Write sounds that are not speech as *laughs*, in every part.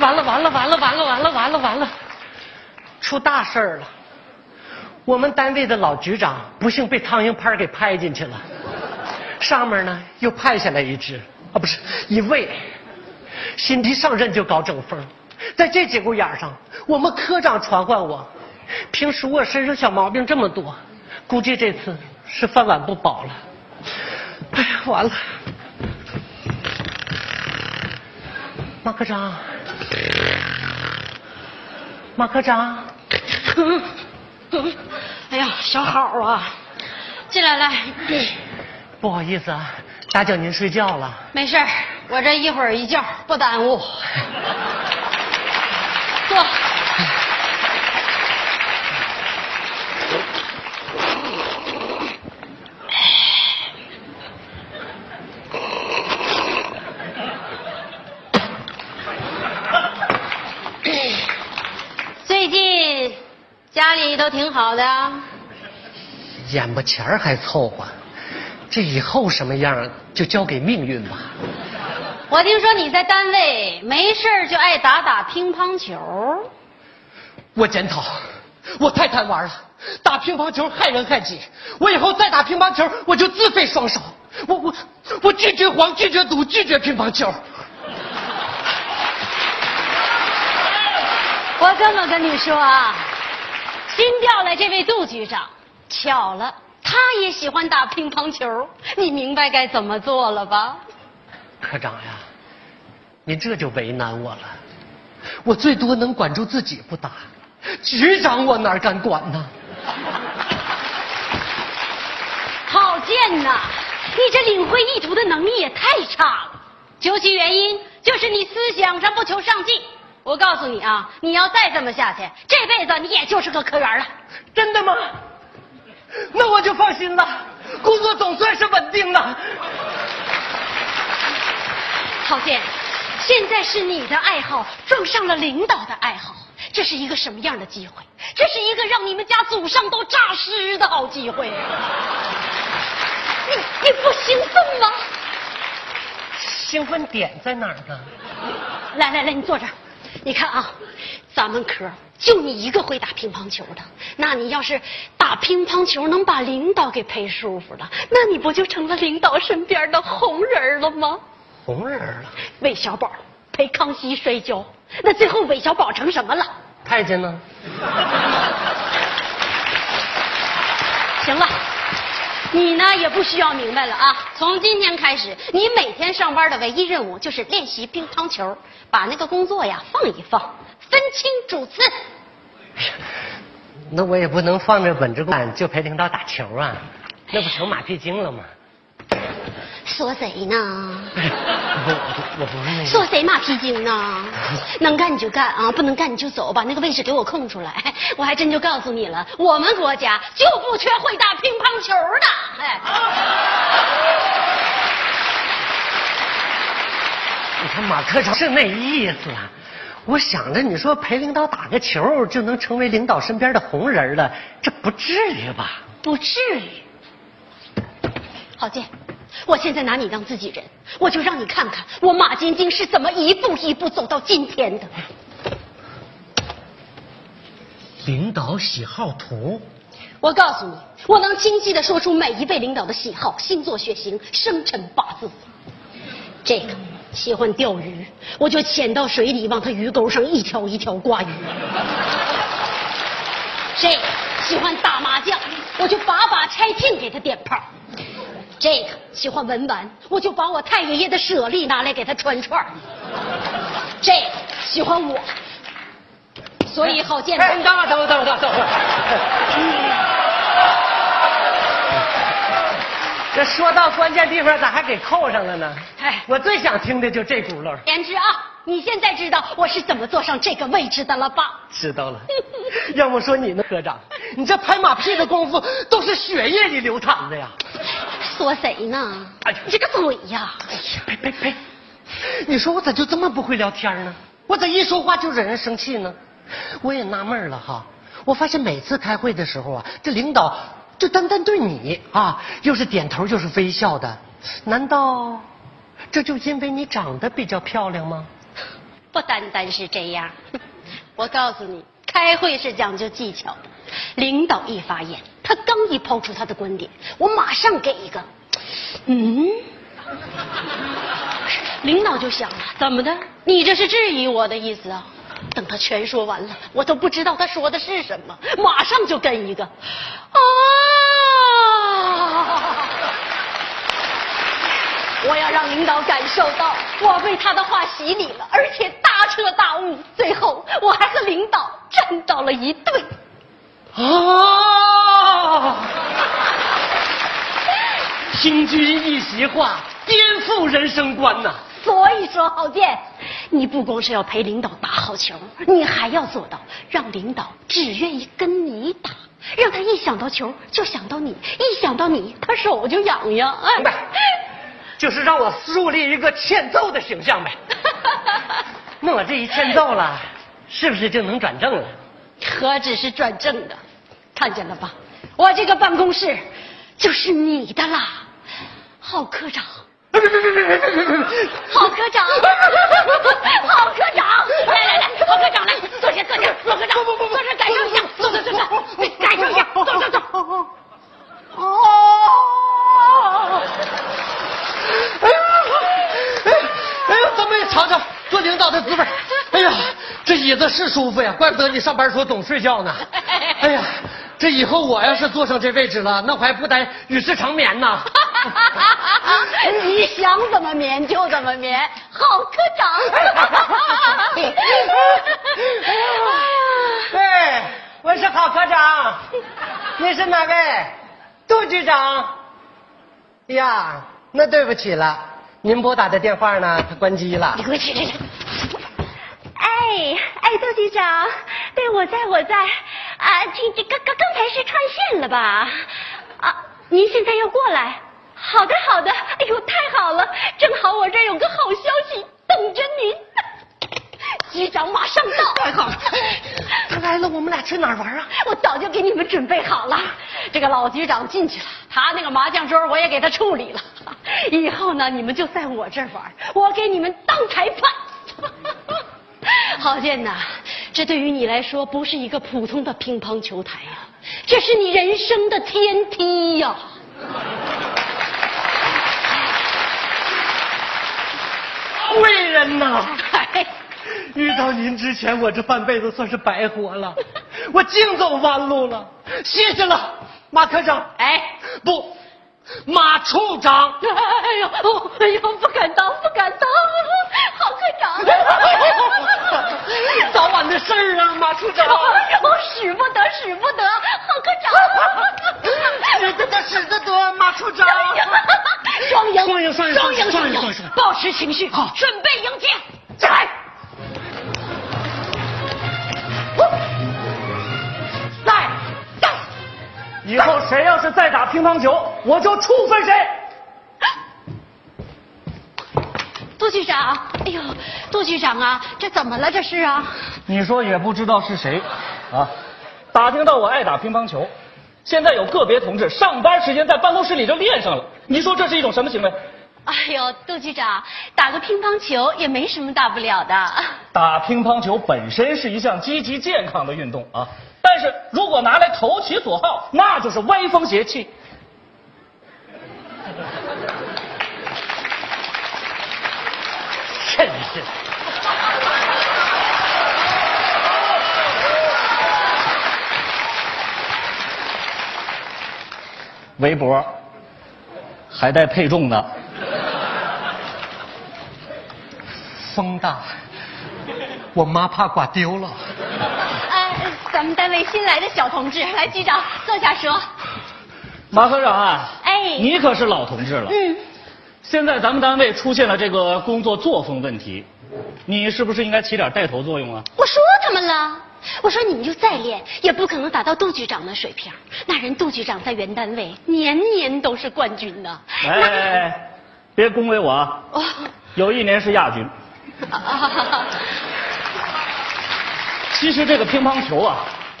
完了完了完了完了完了完了完了，出大事儿了！我们单位的老局长不幸被苍蝇拍给拍进去了，上面呢又派下来一只。啊，不是一位，新提上任就搞整风，在这节骨眼上，我们科长传唤我，平时我身上小毛病这么多，估计这次是饭碗不保了。哎呀，完了！马科长，马科长，*laughs* 哎呀，小好啊，进来来，不好意思啊，打搅您睡觉了。没事我这一会儿一觉不耽误。坐。最近家里都挺好的，眼巴前儿还凑合，这以后什么样就交给命运吧。我听说你在单位没事儿就爱打打乒乓球，我检讨，我太贪玩了，打乒乓球害人害己。我以后再打乒乓球，我就自废双手。我我我拒绝黄，拒绝赌，拒绝乒乓球。我这么跟你说啊，新调来这位杜局长，巧了，他也喜欢打乒乓球，你明白该怎么做了吧？科长呀，您这就为难我了。我最多能管住自己不打，局长我哪敢管呢？好贱呐，你这领会意图的能力也太差了。究其原因，就是你思想上不求上进。我告诉你啊，你要再这么下去，这辈子你也就是个科员了。真的吗？那我就放心了，工作总算是稳定了。郝建，现在是你的爱好撞上了领导的爱好，这是一个什么样的机会？这是一个让你们家祖上都诈尸的好机会。你你不兴奋吗？兴奋点在哪儿呢？来来来，你坐这儿。你看啊，咱们科就你一个会打乒乓球的，那你要是打乒乓球能把领导给陪舒服了，那你不就成了领导身边的红人了吗？红人了，韦小宝陪康熙摔跤，那最后韦小宝成什么了？太监呢？行了，你呢也不需要明白了啊！从今天开始，你每天上班的唯一任务就是练习乒乓球，把那个工作呀放一放，分清主次。*laughs* 那我也不能放着本职干就陪领导打球啊，那不成马屁精了吗？说谁呢？我我不是那个。说谁马屁精呢？*laughs* 能干你就干啊，不能干你就走，把那个位置给我空出来。我还真就告诉你了，我们国家就不缺会打乒乓球的。哎，你看马科长是那意思啊。我想着你说陪领导打个球就能成为领导身边的红人了，这不至于吧？不至于。郝建，我现在拿你当自己人，我就让你看看我马晶晶是怎么一步一步走到今天的。领导喜好图，我告诉你，我能清晰的说出每一位领导的喜好、星座、血型、生辰八字。这个喜欢钓鱼，我就潜到水里往他鱼钩上一条一条挂鱼；这个喜欢打麻将，我就把把拆聘给他点炮；这个喜欢文玩，我就把我太爷爷的舍利拿来给他穿串；*laughs* 这个喜欢我，所以好见。哎，你等会儿，等会儿，等会儿，等会儿。这说到关键地方，咋还给扣上了呢？哎我最想听的就这轱辘。言之啊，你现在知道我是怎么坐上这个位置的了吧？知道了。要不说你呢，科长，你这拍马屁的功夫都是血液里流淌的呀！说谁呢？你这个嘴呀！哎呀，呸呸呸！你说我咋就这么不会聊天呢？我咋一说话就惹人生气呢？我也纳闷了哈，我发现每次开会的时候啊，这领导就单单对你啊，又是点头又是微笑的，难道这就因为你长得比较漂亮吗？不单单是这样。我告诉你，开会是讲究技巧的。领导一发言，他刚一抛出他的观点，我马上给一个。嗯，领导就想了，怎么的？你这是质疑我的意思啊？等他全说完了，我都不知道他说的是什么，马上就跟一个啊！我要让领导感受到我被他的话洗礼了，而且大彻大悟。最后，我还和领导站到了一队。啊！听君一席话，颠覆人生观呐！所以说，郝建，你不光是要陪领导打好球，你还要做到让领导只愿意跟你打，让他一想到球就想到你，一想到你他手就痒痒。明白，就是让我树立一个欠揍的形象呗。*laughs* 那我这一欠揍了，是不是就能转正了？何止是转正的，看见了吧？我这个办公室就是你的啦，郝科长。郝科长，郝科长，来来来，郝科长来，坐下坐下，郝科长，坐下感受一下，坐坐坐坐，感受一下，坐坐坐。哦。哎呀，哎，哎呀，咱们也尝尝做领导的滋味。哎呀，这椅子是舒服呀，怪不得你上班时候总睡觉呢。哎呀，这以后我要是坐上这位置了，那我还不得与世长眠呢？*laughs* 你想怎么眠就怎么眠，郝科长。哎，我是郝科长，你是哪位？杜局长。呀，那对不起了，您拨打的电话呢？它关机了。你给我起来！哎哎，杜局长，对我在我在啊，这这刚刚刚才是串线了吧？啊，您现在要过来？好的好的，哎呦，太好了，正好我这儿有个好消息等着您。局 *laughs* 长马上到。太好了，他来了，我们俩去哪儿玩啊？我早就给你们准备好了。这个老局长进去了，他那个麻将桌我也给他处理了。以后呢，你们就在我这儿玩，我给你们当裁判。*laughs* 郝建呐，这对于你来说不是一个普通的乒乓球台呀，这是你人生的天梯呀。贵人呐！遇到您之前，我这半辈子算是白活了，*laughs* 我净走弯路了。谢谢了，马科长。哎，不，马处长。哎呦，哦，哎呦，不敢当，不敢当，郝科长。*laughs* 早晚的事儿啊，马处长。哎呦，使不得，使不得，郝科长。*laughs* 使得得，使得得，马处长。双赢，双赢，双赢，双赢，保持情绪，好，准备迎接，来。来，来。以后谁要是再打乒乓球，我就处分谁。杜局长，哎呦，杜局长啊，这怎么了？这是啊？你说也不知道是谁，啊，打听到我爱打乒乓球，现在有个别同志上班时间在办公室里就练上了。你说这是一种什么行为？哎呦，杜局长，打个乒乓球也没什么大不了的。*laughs* 打乒乓球本身是一项积极健康的运动啊，但是如果拿来投其所好，那就是歪风邪气。*laughs* 真是。*laughs* 围脖还带配重的，风大，我妈怕刮丢了。哎，咱们单位新来的小同志，来局长坐下说。马科长啊，哎你可是老同志了。嗯，现在咱们单位出现了这个工作作风问题，你是不是应该起点带头作用啊？我说他们了，我说你们就再练，也不可能达到杜局长的水平。那人杜局长在原单位年年都是冠军呢。哎哎哎，别恭维我啊！哦，有一年是亚军。啊 *laughs* 其实这个乒乓球啊，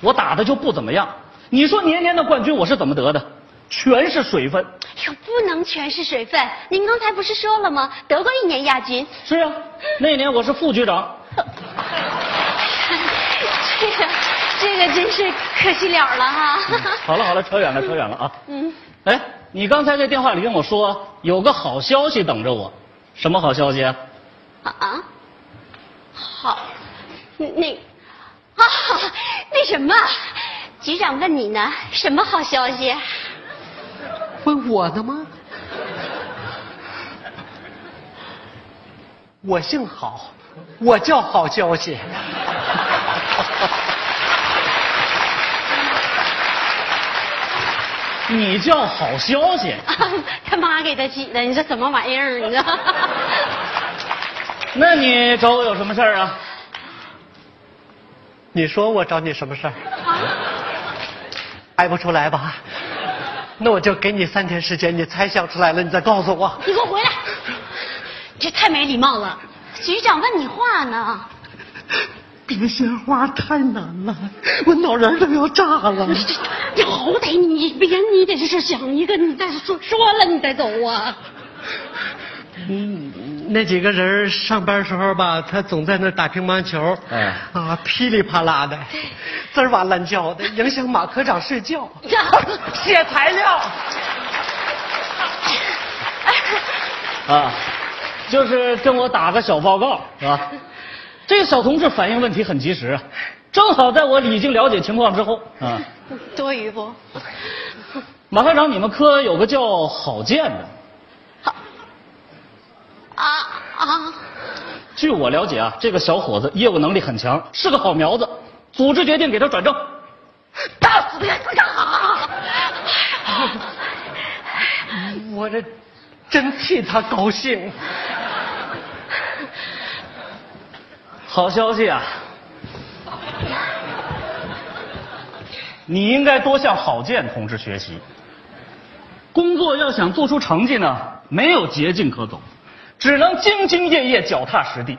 我打的就不怎么样。你说年年的冠军我是怎么得的？全是水分。哎呦，不能全是水分。您刚才不是说了吗？得过一年亚军。是啊，那年我是副局长，*laughs* 这个这个真是可惜了了哈。好了好了，扯远了扯远了啊。*laughs* 嗯，哎，你刚才在电话里跟我说有个好消息等着我，什么好消息啊？啊啊，好，那啊那什么，局长问你呢，什么好消息？问我的吗？我姓郝，我叫好消息。你叫好消息？*laughs* 他妈给他起的，你这什么玩意儿？你这。那你找我有什么事儿啊？你说我找你什么事儿？猜不出来吧？那我就给你三天时间，你猜想出来了，你再告诉我。你给我回来！这太没礼貌了。局长问你话呢。别鲜花太难了，我脑仁都要炸了。你这，你好歹你别，你得是想一个，你再说说了你再走啊。嗯，那几个人上班时候吧，他总在那打乒乓球，哎啊，噼里啪啦的，滋儿哇乱叫的，影响马科长睡觉。*laughs* 写材料。啊，就是跟我打个小报告，是吧？这个小同志反映问题很及时，正好在我已经了解情况之后啊。多余不？马科长，你们科有个叫郝建的，啊啊！据我了解啊，这个小伙子业务能力很强，是个好苗子。组织决定给他转正。打死他！我这真替他高兴。好消息啊！你应该多向郝建同志学习。工作要想做出成绩呢，没有捷径可走，只能兢兢业业、脚踏实地。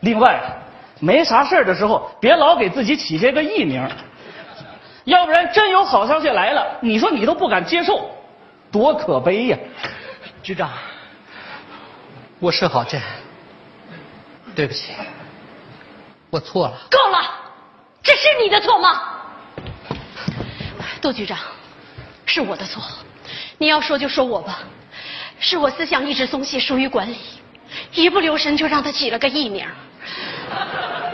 另外，没啥事儿的时候，别老给自己起些个艺名，要不然真有好消息来了，你说你都不敢接受，多可悲呀！局长，我是郝建，对不起，我错了。够了，这是你的错吗？杜局长，是我的错。你要说就说我吧，是我思想一直松懈，疏于管理，一不留神就让他起了个艺名。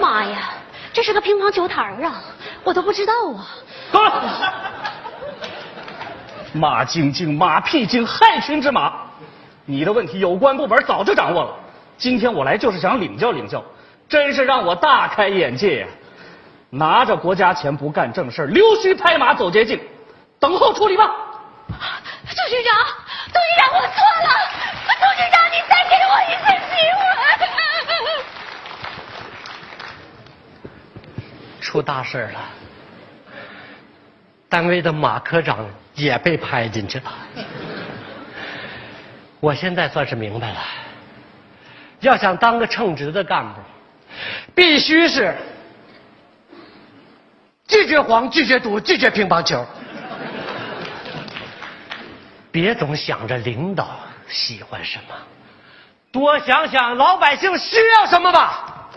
妈呀，这是个乒乓球台儿啊，我都不知道啊。够了！马晶晶，马屁精，害群之马。你的问题有关部门早就掌握了，今天我来就是想领教领教，真是让我大开眼界呀！拿着国家钱不干正事儿溜须拍马走捷径，等候处理吧。杜局长，杜局长，我错了。杜局长，你再给我一次机会。*laughs* 出大事了，单位的马科长也被拍进去了。我现在算是明白了，要想当个称职的干部，必须是拒绝黄、拒绝赌、拒绝乒乓球。别总想着领导喜欢什么，多想想老百姓需要什么吧。